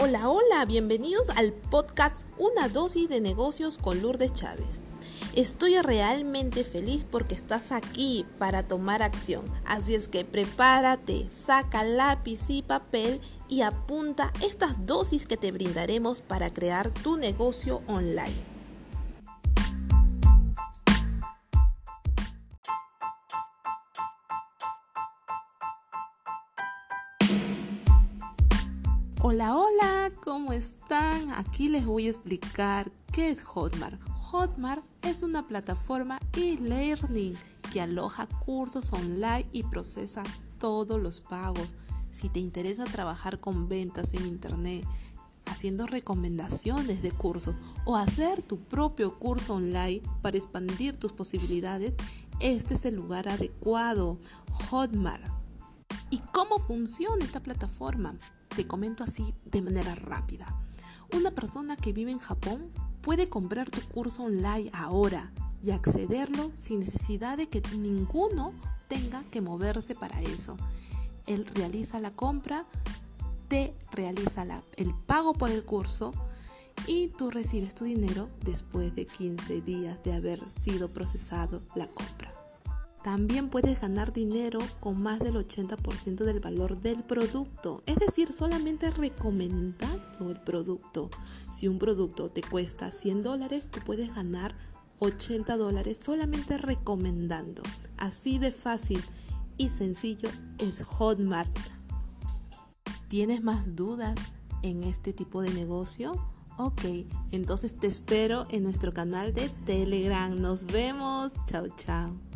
Hola, hola, bienvenidos al podcast Una dosis de negocios con Lourdes Chávez. Estoy realmente feliz porque estás aquí para tomar acción. Así es que prepárate, saca lápiz y papel y apunta estas dosis que te brindaremos para crear tu negocio online. Hola, hola, ¿cómo están? Aquí les voy a explicar qué es Hotmart. Hotmart es una plataforma e-learning que aloja cursos online y procesa todos los pagos. Si te interesa trabajar con ventas en internet, haciendo recomendaciones de cursos o hacer tu propio curso online para expandir tus posibilidades, este es el lugar adecuado. Hotmart. ¿Y cómo funciona esta plataforma? Te comento así de manera rápida. Una persona que vive en Japón puede comprar tu curso online ahora y accederlo sin necesidad de que ninguno tenga que moverse para eso. Él realiza la compra, te realiza el pago por el curso y tú recibes tu dinero después de 15 días de haber sido procesado la compra. También puedes ganar dinero con más del 80% del valor del producto, es decir, solamente recomendando el producto. Si un producto te cuesta 100 dólares, tú puedes ganar 80 dólares solamente recomendando. Así de fácil y sencillo es Hotmart. ¿Tienes más dudas en este tipo de negocio? Ok, entonces te espero en nuestro canal de Telegram. Nos vemos. Chao, chao.